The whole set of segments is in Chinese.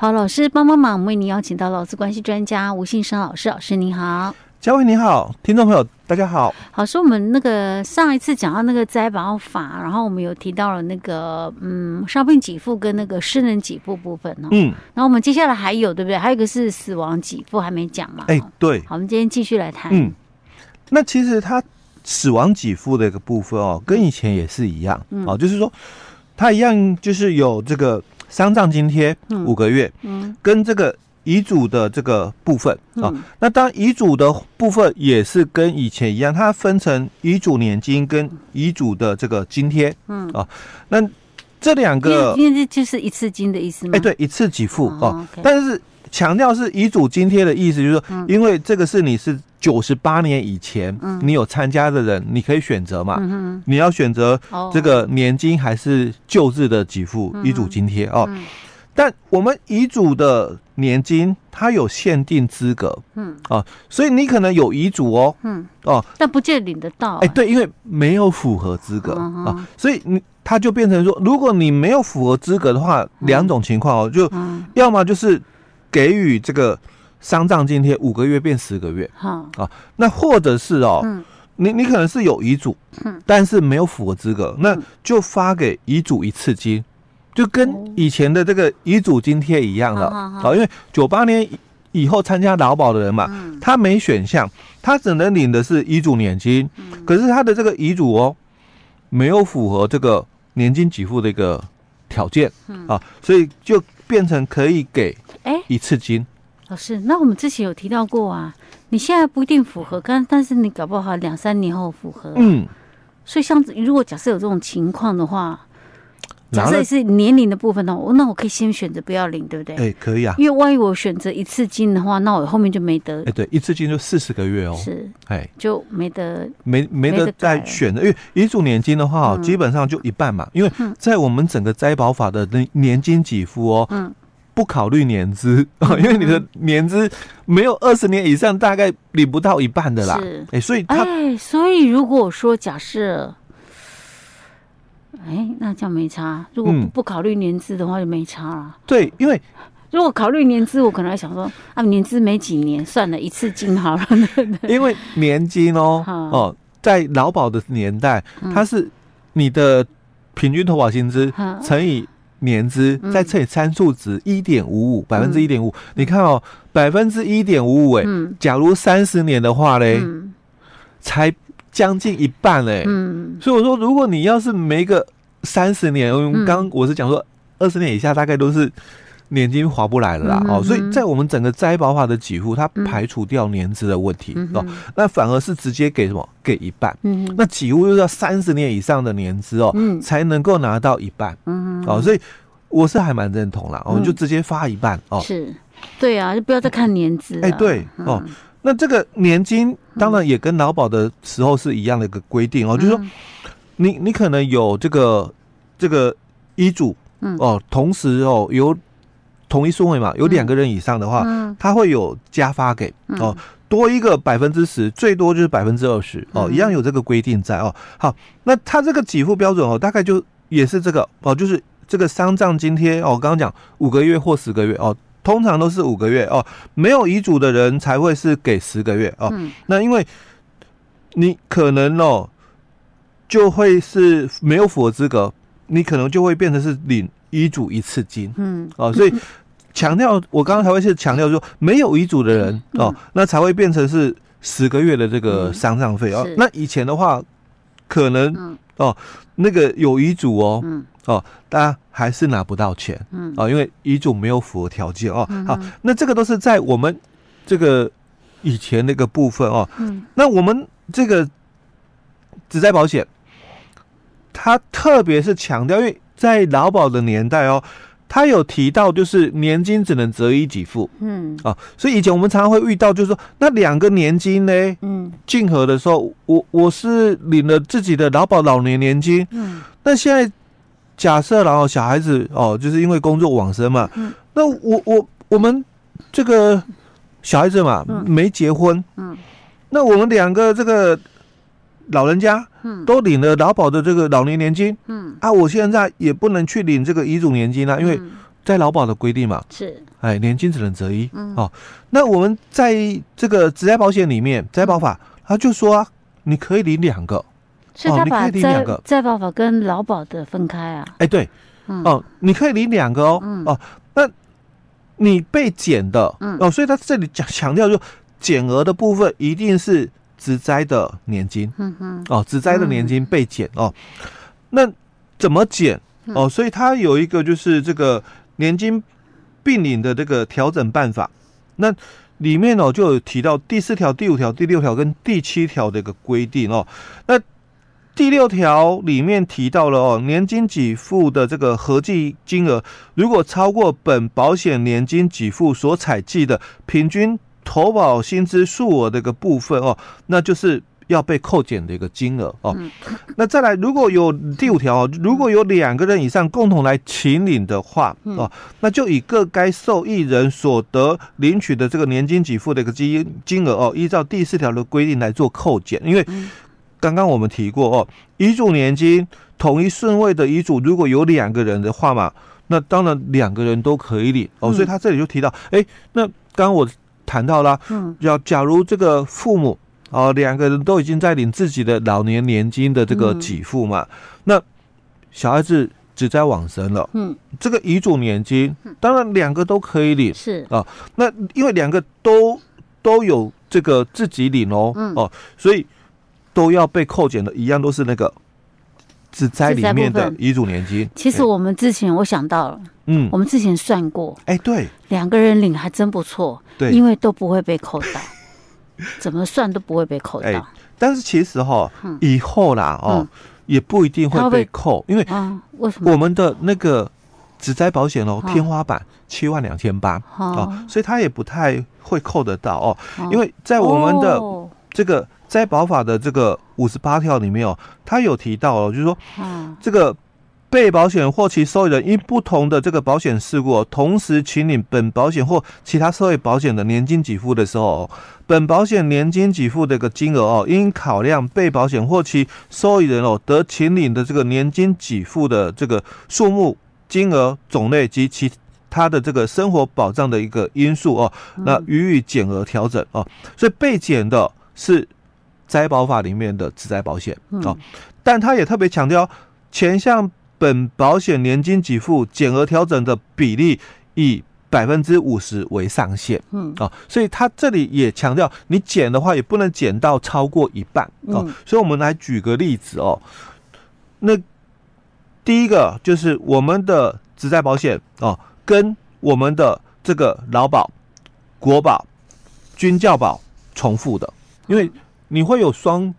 好，老师帮帮忙，我们为您邀请到劳资关系专家吴信生老师，老师您好。嘉惠你好，听众朋友大家好。好，说我们那个上一次讲到那个灾保法，然后我们有提到了那个嗯伤病给付跟那个失能给付部分哦。嗯。然后我们接下来还有对不对？还有一个是死亡给付还没讲嘛？哎，对。好，我们今天继续来谈。嗯。那其实它死亡给付的一个部分哦，跟以前也是一样。嗯。哦，就是说它一样，就是有这个丧葬津贴五个月。嗯。跟这个。遗嘱的这个部分啊、哦，那当遗嘱的部分也是跟以前一样，它分成遗嘱年金跟遗嘱的这个津贴，嗯啊、哦，那这两个因为这就是一次金的意思吗？哎，对，一次给付哦，但是强调是遗嘱津贴的意思，就是说，因为这个是你是九十八年以前你有参加的人，你可以选择嘛，嗯、你要选择这个年金还是旧制的给付遗嘱津贴哦。但我们遗嘱的年金，它有限定资格，嗯。啊，所以你可能有遗嘱哦，嗯。哦，但不见得领得到，哎，对，因为没有符合资格啊，所以你它就变成说，如果你没有符合资格的话，两种情况哦，就要么就是给予这个丧葬津贴五个月变十个月，好啊，那或者是哦，你你可能是有遗嘱，嗯，但是没有符合资格，那就发给遗嘱一次金。就跟以前的这个遗嘱津贴一样了。啊，因为九八年以后参加劳保的人嘛，他没选项，他只能领的是遗嘱年金，可是他的这个遗嘱哦，没有符合这个年金给付的一个条件啊，所以就变成可以给哎一次金。老师，那我们之前有提到过啊，你现在不一定符合，但但是你搞不好两三年后符合，嗯，所以像如果假设有这种情况的话。假设是年龄的部分呢，我那我可以先选择不要领，对不对？哎，可以啊。因为万一我选择一次金的话，那我后面就没得。哎，对，一次金就四十个月哦。是，哎，就没得，没没得再选的，因为遗嘱年金的话，基本上就一半嘛。因为在我们整个灾保法的那年金给付哦，嗯，不考虑年资，因为你的年资没有二十年以上，大概领不到一半的啦。是，哎，所以哎，所以如果说假设。哎，那这样没差。如果不不考虑年资的话，就没差了。对，因为如果考虑年资，我可能还想说啊，年资没几年，算了一次金好了。因为年金哦哦，在劳保的年代，它是你的平均投保薪资乘以年资，再乘以参数值一点五五，百分之一点五。你看哦，百分之一点五五，哎，假如三十年的话嘞，才。将近一半嘞，嗯，所以我说，如果你要是没个三十年，刚刚我是讲说二十年以下，大概都是年金划不来了啦，哦，所以在我们整个灾保法的给付，它排除掉年资的问题哦，那反而是直接给什么？给一半，嗯，那几乎又要三十年以上的年资哦，才能够拿到一半，嗯，哦，所以我是还蛮认同啦，我们就直接发一半哦，是，对啊，就不要再看年资，哎，对，哦。那这个年金当然也跟劳保的时候是一样的一个规定哦，就是说你你可能有这个这个医嘱，哦，同时哦有同一顺位嘛，有两个人以上的话，他会有加发给哦，多一个百分之十，最多就是百分之二十哦，一样有这个规定在哦。好，那他这个给付标准哦，大概就也是这个哦，就是这个丧葬津贴哦，刚刚讲五个月或十个月哦。通常都是五个月哦，没有遗嘱的人才会是给十个月哦。嗯、那因为你可能哦，就会是没有符合资格，你可能就会变成是领遗嘱一次金。嗯，哦，所以强调我刚刚才会是强调说，没有遗嘱的人哦，那才会变成是十个月的这个丧葬费哦。那以前的话，可能哦，那个有遗嘱哦。嗯哦，大家还是拿不到钱，嗯，哦，因为遗嘱没有符合条件哦。好，那这个都是在我们这个以前那个部分哦。嗯，那我们这个职在保险，它特别是强调，因为在劳保的年代哦，他有提到就是年金只能择一给付，嗯，啊，所以以前我们常常会遇到，就是说那两个年金呢，嗯，竞合的时候，我我是领了自己的劳保老年年金，嗯，那现在。假设然后小孩子哦，就是因为工作往生嘛，嗯、那我我我们这个小孩子嘛，嗯、没结婚，嗯，那我们两个这个老人家，嗯，都领了劳保的这个老年年金，嗯。啊，我现在也不能去领这个遗嘱年金啦，因为在劳保的规定嘛，是，哎，年金只能择一，嗯，哦，那我们在这个职业保险里面，职业保法他就说啊，你可以领两个，所以他把职职灾保法跟劳保的分开啊，哎，对，哦，你可以领两个哦，哦，那你被减的，嗯。哦，所以他这里讲强调就减额的部分一定是职灾的年金，哦，职灾的年金被减哦，那怎么减？哦，所以它有一个就是这个年金并领的这个调整办法，那里面哦就有提到第四条、第五条、第六条跟第七条的一个规定哦。那第六条里面提到了哦，年金给付的这个合计金额，如果超过本保险年金给付所采计的平均投保薪资数额的一个部分哦，那就是。要被扣减的一个金额哦，那再来，如果有第五条，如果有两个人以上共同来请领的话哦，那就以各该受益人所得领取的这个年金给付的一个金金额哦，依照第四条的规定来做扣减。因为刚刚我们提过哦，遗嘱年金统一顺位的遗嘱，如果有两个人的话嘛，那当然两个人都可以领哦。所以他这里就提到，哎，那刚刚我谈到了，嗯，要假如这个父母。哦，两个人都已经在领自己的老年年金的这个给付嘛，嗯、那小孩子只在往生了，嗯，这个遗嘱年金，当然两个都可以领，是。啊，那因为两个都都有这个自己领哦，嗯、哦，所以都要被扣减的，一样都是那个只在里面的遗嘱年金。其实我们之前我想到了，嗯，我们之前算过，哎，对，两个人领还真不错，对，因为都不会被扣到。怎么算都不会被扣到，欸，但是其实哈，以后啦哦，也不一定会被扣，因为为什么？我们的那个只灾保险哦，天花板七万两千八哦，所以它也不太会扣得到哦，因为在我们的这个灾保法的这个五十八条里面哦，他有提到哦，就是说，这个。被保险或其受益人因不同的这个保险事故，同时请领本保险或其他社会保险的年金给付的时候，本保险年金给付的一个金额哦，应考量被保险或其受益人哦得请领的这个年金给付的这个数目、金额、种类及其他的这个生活保障的一个因素哦，那予以减额调整哦。所以被减的是灾保法里面的自灾保险哦，但他也特别强调前项。本保险年金给付减额调整的比例以百分之五十为上限，嗯。啊，所以他这里也强调，你减的话也不能减到超过一半。哦。所以我们来举个例子哦，那第一个就是我们的职在保险哦，跟我们的这个劳保、国保、军教保重复的，因为你会有双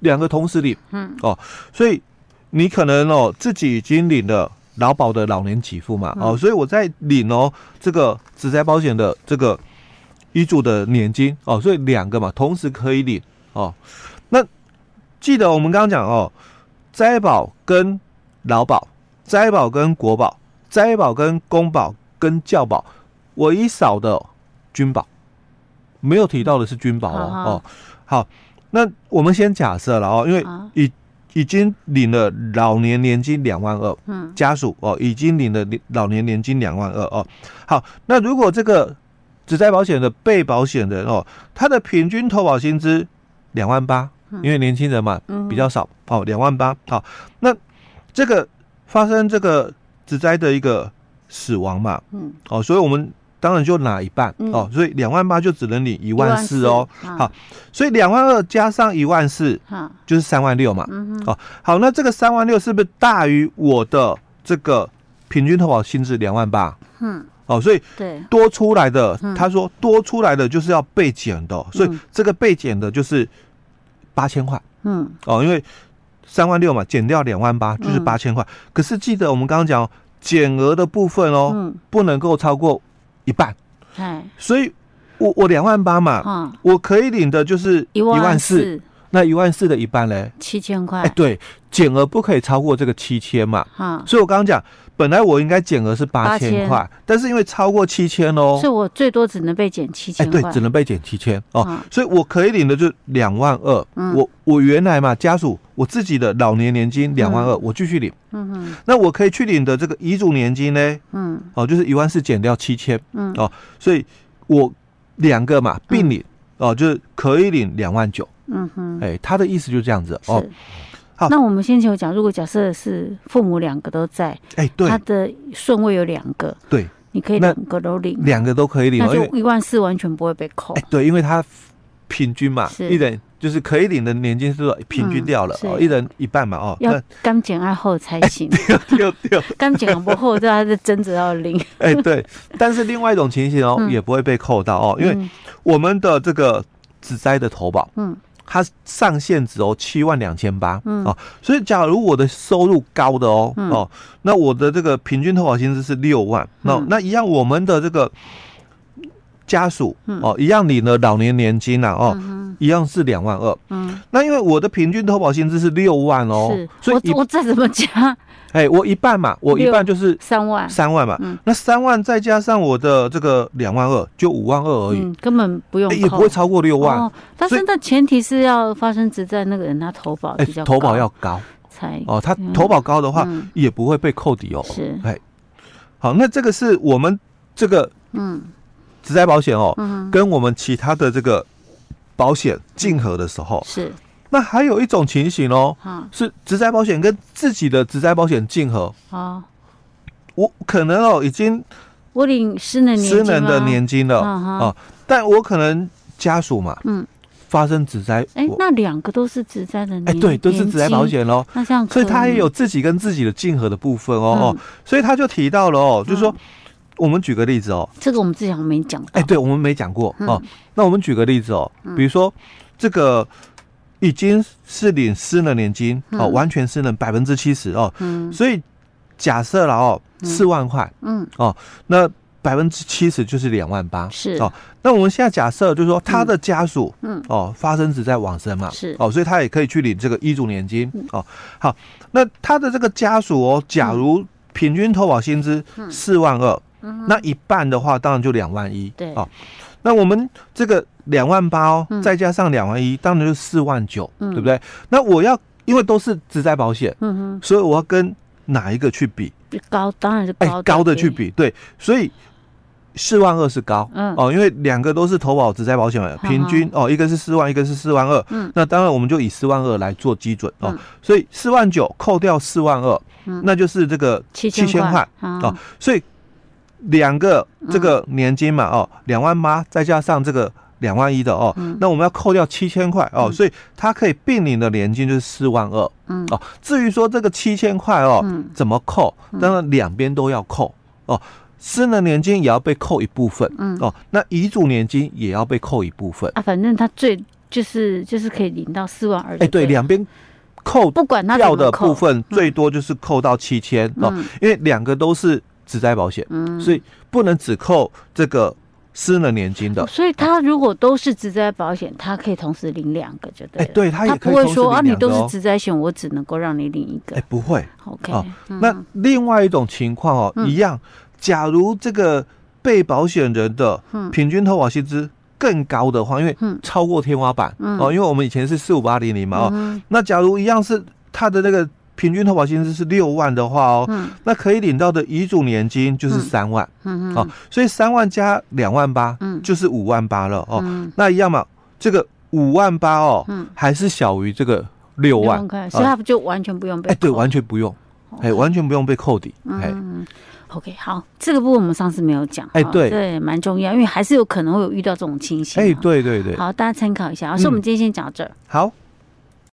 两个同时领，嗯。哦，所以。你可能哦自己已经领了劳保的老年给付嘛，哦，所以我在领哦这个职灾保险的这个遗嘱的年金哦，所以两个嘛同时可以领哦。那记得我们刚刚讲哦，灾保跟劳保、灾保跟国保、灾保跟公保跟教保，唯一少的军保，没有提到的是军保哦哦。好，那我们先假设了哦，因为以已经领了老年年金两万二，嗯，家属哦，已经领了老年年金两万二哦。好，那如果这个职灾保险的被保险人哦，他的平均投保薪资两万八，因为年轻人嘛，比较少哦，两万八。好，那这个发生这个职灾的一个死亡嘛，嗯，哦，所以我们。当然就拿一半、嗯、哦，所以两万八就只能领一万四哦。好，所以两万二加上一万四，就是三万六嘛。嗯、哦，好，那这个三万六是不是大于我的这个平均投保薪资两万八？嗯，哦，所以对多出来的，他说多出来的就是要被减的，所以这个被减的就是八千块。嗯，哦，因为三万六嘛，减掉两万八就是八千块。可是记得我们刚刚讲减额的部分哦，不能够超过。一半，所以我我两万八嘛，我可以领的就是一万四，那那一万四的一半嘞？七千块。哎，对，减额不可以超过这个七千嘛。哈，所以我刚刚讲，本来我应该减额是八千块，但是因为超过七千哦，所以我最多只能被减七千。哎，对，只能被减七千哦。所以我可以领的就两万二。嗯，我我原来嘛，家属我自己的老年年金两万二，我继续领。嗯哼。那我可以去领的这个遗嘱年金呢？嗯，哦，就是一万四减掉七千。嗯，哦，所以我两个嘛并领。哦，就是可以领两万九，嗯哼，哎，他的意思就是这样子哦。好，那我们先前有讲，如果假设是父母两个都在，哎，对，他的顺位有两个，对，你可以两个都领，两个都可以领，那就一万四完全不会被扣。哎，对，因为他平均嘛，一人就是可以领的年金是说平均掉了哦，一人一半嘛，哦，要刚减爱后才行，掉掉，刚减不后，这还是真的要领。哎，对，但是另外一种情形哦，也不会被扣到哦，因为。我们的这个职灾的投保，嗯，它上限只有七万两千八，嗯。哦，所以假如我的收入高的哦，嗯、哦，那我的这个平均投保薪资是六万，那、嗯、那一样我们的这个家属，嗯、哦，一样领了老年年金呐、啊，哦，嗯、一样是两万二，嗯，那因为我的平均投保薪资是六万哦，所以我我再怎么加。哎，我一半嘛，我一半就是三万，三万嘛。嗯，那三万再加上我的这个两万二，就五万二而已，根本不用，也不会超过六万。但是那前提是要发生职灾那个人他投保比较投保要高。才哦，他投保高的话也不会被扣抵哦。是，哎，好，那这个是我们这个嗯，职灾保险哦，跟我们其他的这个保险竞合的时候是。那还有一种情形哦，是职灾保险跟自己的职灾保险竞合。哦，我可能哦已经我领失能失能的年金了。啊，但我可能家属嘛，嗯，发生职灾，哎，那两个都是职灾的年，哎，对，都是职灾保险喽。那这样，所以他也有自己跟自己的竞合的部分哦哦，所以他就提到了哦，就是说，我们举个例子哦，这个我们之前没讲，哎，对，我们没讲过哦。那我们举个例子哦，比如说这个。已经是领失能年金哦，完全失能百分之七十哦，嗯，所以假设了哦，四万块，嗯，哦，那百分之七十就是两万八，是。哦，那我们现在假设就是说他的家属，嗯，哦，发生只在往生嘛，是。哦，所以他也可以去领这个遗嘱年金哦，好，那他的这个家属哦，假如平均投保薪资四万二，那一半的话当然就两万一，对，哦。那我们这个两万八哦，再加上两万一，当然就是四万九，对不对？那我要因为都是职灾保险，嗯哼，所以我要跟哪一个去比？高当然是高高的去比，对，所以四万二是高，嗯。哦，因为两个都是投保只在保险的，平均哦，一个是四万，一个是四万二，嗯，那当然我们就以四万二来做基准哦，所以四万九扣掉四万二，那就是这个七千块哦，所以。两个这个年金嘛，哦，两万八再加上这个两万一的哦，那我们要扣掉七千块哦，所以它可以并领的年金就是四万二，嗯哦。至于说这个七千块哦，怎么扣？当然两边都要扣哦，私人年金也要被扣一部分，嗯哦，那遗嘱年金也要被扣一部分啊。反正他最就是就是可以领到四万二。哎，对，两边扣不管他掉的部分最多就是扣到七千哦，因为两个都是。职灾保险，嗯，所以不能只扣这个私人年金的。所以他如果都是职灾保险，他可以同时领两个，就对。哎，对他也可以不会说啊，你都是职灾险，我只能够让你领一个。哎，不会。OK，那另外一种情况哦，一样，假如这个被保险人的平均投保薪资更高的话，因为超过天花板哦，因为我们以前是四五八零零嘛哦，那假如一样是他的那个。平均投保薪资是六万的话哦，嗯、那可以领到的遗嘱年金就是三万，嗯嗯，哦，所以三万加两万八，嗯，就是五万八了哦，嗯、那一样嘛，这个五万八哦，嗯，还是小于这个六万，所以它不就完全不用被扣？哎，对，完全不用，哎完全不用被扣抵，哎、嗯。OK，好，这个部分我们上次没有讲，哎，对，对，蛮重要，因为还是有可能会有遇到这种情形，哎，对对对，好，大家参考一下，老师我们今天先讲到这儿，好。